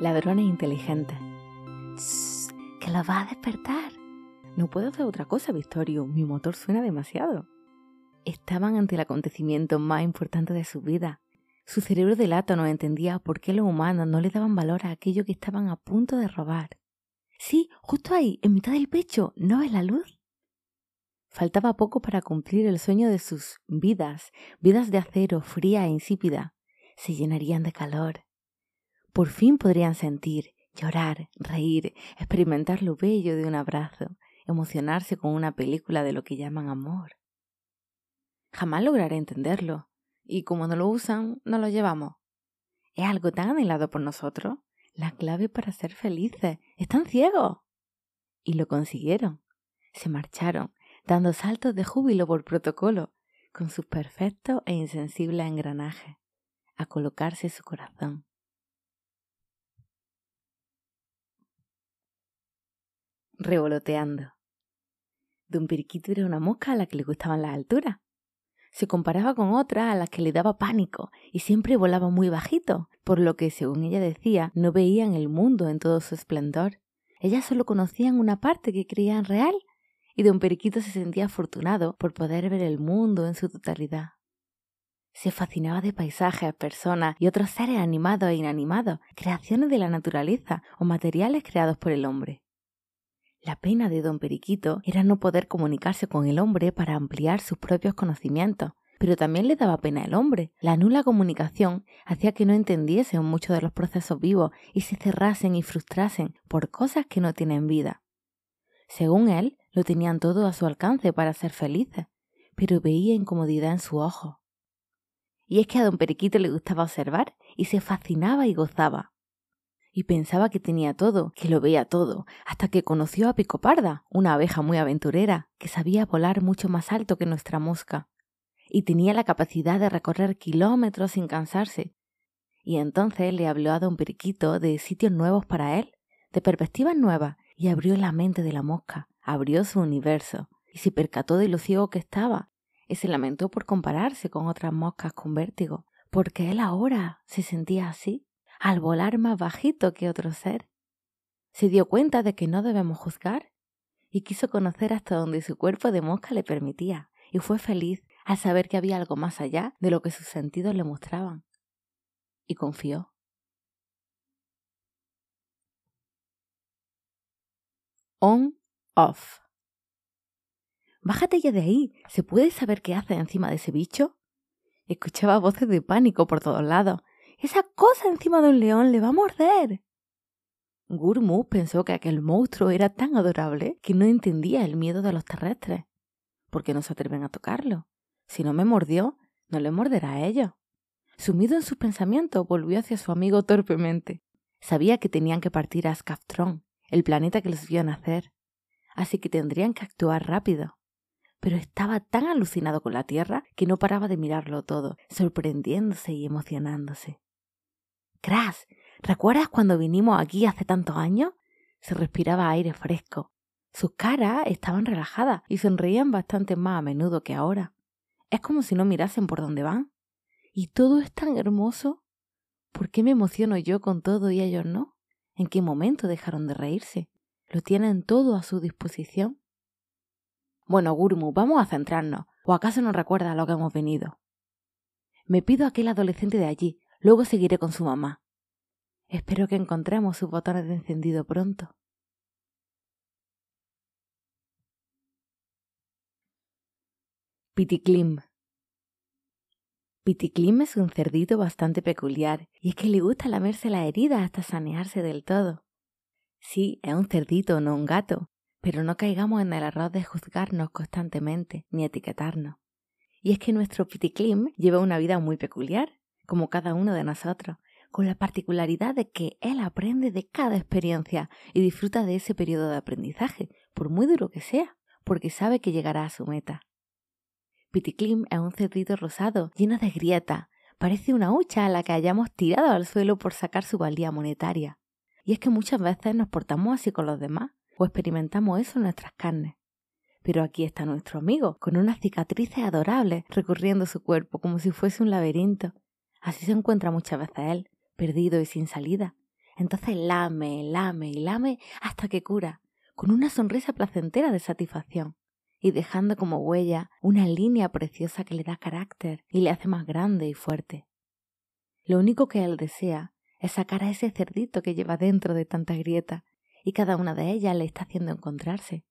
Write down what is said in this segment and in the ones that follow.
Ladrones inteligentes. Shh, que lo va a despertar. No puedo hacer otra cosa, Victorio. Mi motor suena demasiado. Estaban ante el acontecimiento más importante de su vida. Su cerebro de lato no entendía por qué los humanos no le daban valor a aquello que estaban a punto de robar. Sí, justo ahí, en mitad del pecho, ¿no ves la luz? Faltaba poco para cumplir el sueño de sus vidas, vidas de acero, fría e insípida. Se llenarían de calor. Por fin podrían sentir, llorar, reír, experimentar lo bello de un abrazo, emocionarse con una película de lo que llaman amor. Jamás lograré entenderlo, y como no lo usan, no lo llevamos. Es algo tan anhelado por nosotros, la clave para ser felices. Están ciegos. Y lo consiguieron. Se marcharon, dando saltos de júbilo por protocolo, con sus perfectos e insensibles engranajes, a colocarse su corazón. Revoloteando. Don Periquito era una mosca a la que le gustaban las alturas. Se comparaba con otras a las que le daba pánico y siempre volaba muy bajito, por lo que, según ella decía, no veían el mundo en todo su esplendor. Ellas solo conocían una parte que creían real y don Periquito se sentía afortunado por poder ver el mundo en su totalidad. Se fascinaba de paisajes, personas y otros seres animados e inanimados, creaciones de la naturaleza o materiales creados por el hombre. La pena de don Periquito era no poder comunicarse con el hombre para ampliar sus propios conocimientos, pero también le daba pena el hombre. La nula comunicación hacía que no entendiesen muchos de los procesos vivos y se cerrasen y frustrasen por cosas que no tienen vida. Según él, lo tenían todo a su alcance para ser felices, pero veía incomodidad en su ojo. Y es que a don Periquito le gustaba observar y se fascinaba y gozaba. Y pensaba que tenía todo, que lo veía todo, hasta que conoció a Picoparda, una abeja muy aventurera, que sabía volar mucho más alto que nuestra mosca, y tenía la capacidad de recorrer kilómetros sin cansarse. Y entonces le habló a don Periquito de sitios nuevos para él, de perspectivas nuevas, y abrió la mente de la mosca, abrió su universo, y se percató de lo ciego que estaba, y se lamentó por compararse con otras moscas con vértigo, porque él ahora se sentía así, al volar más bajito que otro ser. Se dio cuenta de que no debemos juzgar, y quiso conocer hasta donde su cuerpo de mosca le permitía, y fue feliz al saber que había algo más allá de lo que sus sentidos le mostraban. Y confió. On off. Bájate ya de ahí. ¿Se puede saber qué hace encima de ese bicho? Escuchaba voces de pánico por todos lados. Esa cosa encima de un león le va a morder. Gurmu pensó que aquel monstruo era tan adorable que no entendía el miedo de los terrestres. ¿Por qué no se atreven a tocarlo? Si no me mordió, no le morderá a ellos. Sumido en sus pensamientos, volvió hacia su amigo torpemente. Sabía que tenían que partir a Scaftron, el planeta que los vio nacer así que tendrían que actuar rápido. Pero estaba tan alucinado con la Tierra que no paraba de mirarlo todo, sorprendiéndose y emocionándose. Crash, ¿recuerdas cuando vinimos aquí hace tantos años? Se respiraba aire fresco. Sus caras estaban relajadas y sonreían bastante más a menudo que ahora. Es como si no mirasen por dónde van. Y todo es tan hermoso. ¿Por qué me emociono yo con todo y ellos no? ¿En qué momento dejaron de reírse? Lo tienen todo a su disposición. Bueno, Gurmu, vamos a centrarnos. ¿O acaso no recuerda a lo que hemos venido? Me pido a aquel adolescente de allí, luego seguiré con su mamá. Espero que encontremos sus botones de encendido pronto. Piticlim. Piticlim es un cerdito bastante peculiar, y es que le gusta lamerse la herida hasta sanearse del todo. Sí, es un cerdito, no un gato, pero no caigamos en el error de juzgarnos constantemente ni etiquetarnos. Y es que nuestro Piticlim lleva una vida muy peculiar, como cada uno de nosotros, con la particularidad de que él aprende de cada experiencia y disfruta de ese periodo de aprendizaje, por muy duro que sea, porque sabe que llegará a su meta. Piticlim es un cerdito rosado, lleno de grieta, parece una hucha a la que hayamos tirado al suelo por sacar su valía monetaria. Y es que muchas veces nos portamos así con los demás o experimentamos eso en nuestras carnes. Pero aquí está nuestro amigo, con unas cicatrices adorables recorriendo su cuerpo como si fuese un laberinto. Así se encuentra muchas veces él, perdido y sin salida, Entonces lame, lame y lame hasta que cura, con una sonrisa placentera de satisfacción, y dejando como huella una línea preciosa que le da carácter y le hace más grande y fuerte. Lo único que él desea es sacar a ese cerdito que lleva dentro de tanta grieta, y cada una de ellas le está haciendo encontrarse.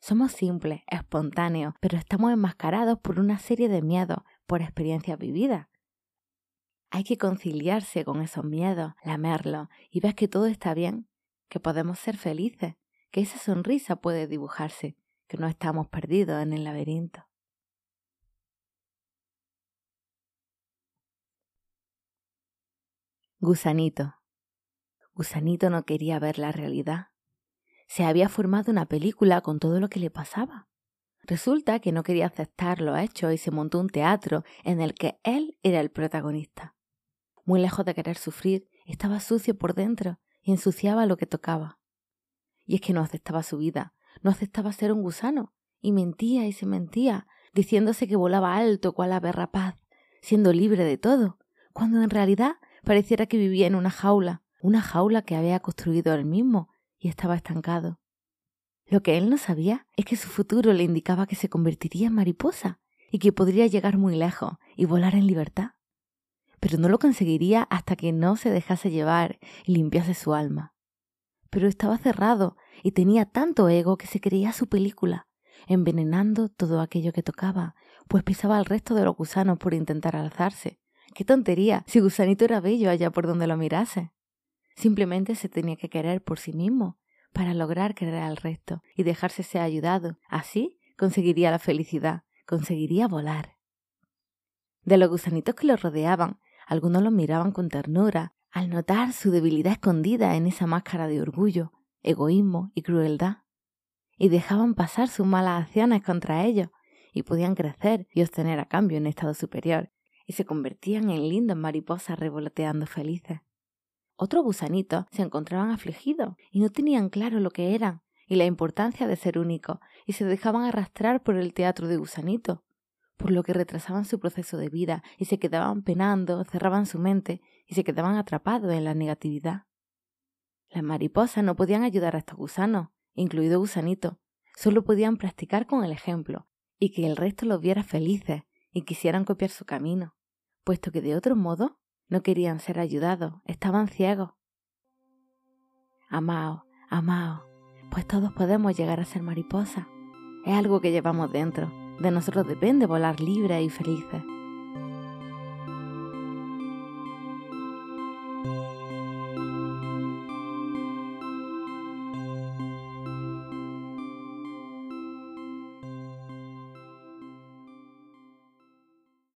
Somos simples, espontáneos, pero estamos enmascarados por una serie de miedos, por experiencias vividas. Hay que conciliarse con esos miedos, lamerlos y ver que todo está bien, que podemos ser felices, que esa sonrisa puede dibujarse, que no estamos perdidos en el laberinto. Gusanito. Gusanito no quería ver la realidad. Se había formado una película con todo lo que le pasaba. Resulta que no quería aceptar lo hecho y se montó un teatro en el que él era el protagonista. Muy lejos de querer sufrir, estaba sucio por dentro y ensuciaba lo que tocaba. Y es que no aceptaba su vida, no aceptaba ser un gusano, y mentía y se mentía, diciéndose que volaba alto cual ave rapaz, siendo libre de todo, cuando en realidad Pareciera que vivía en una jaula, una jaula que había construido él mismo y estaba estancado. Lo que él no sabía es que su futuro le indicaba que se convertiría en mariposa y que podría llegar muy lejos y volar en libertad. Pero no lo conseguiría hasta que no se dejase llevar y limpiase su alma. Pero estaba cerrado y tenía tanto ego que se creía su película, envenenando todo aquello que tocaba, pues pisaba al resto de los gusanos por intentar alzarse, Qué tontería, si Gusanito era bello allá por donde lo mirase. Simplemente se tenía que querer por sí mismo, para lograr querer al resto y dejarse ser ayudado. Así conseguiría la felicidad, conseguiría volar. De los gusanitos que lo rodeaban, algunos lo miraban con ternura, al notar su debilidad escondida en esa máscara de orgullo, egoísmo y crueldad, y dejaban pasar sus malas acciones contra ellos, y podían crecer y obtener a cambio un estado superior, y se convertían en lindas mariposas revoloteando felices. Otros gusanitos se encontraban afligidos y no tenían claro lo que eran y la importancia de ser únicos y se dejaban arrastrar por el teatro de gusanito, por lo que retrasaban su proceso de vida y se quedaban penando, cerraban su mente y se quedaban atrapados en la negatividad. Las mariposas no podían ayudar a estos gusanos, incluido gusanito, solo podían practicar con el ejemplo y que el resto los viera felices y quisieran copiar su camino, puesto que de otro modo no querían ser ayudados, estaban ciegos. Amao, amao, pues todos podemos llegar a ser mariposas. Es algo que llevamos dentro, de nosotros depende volar libres y felices.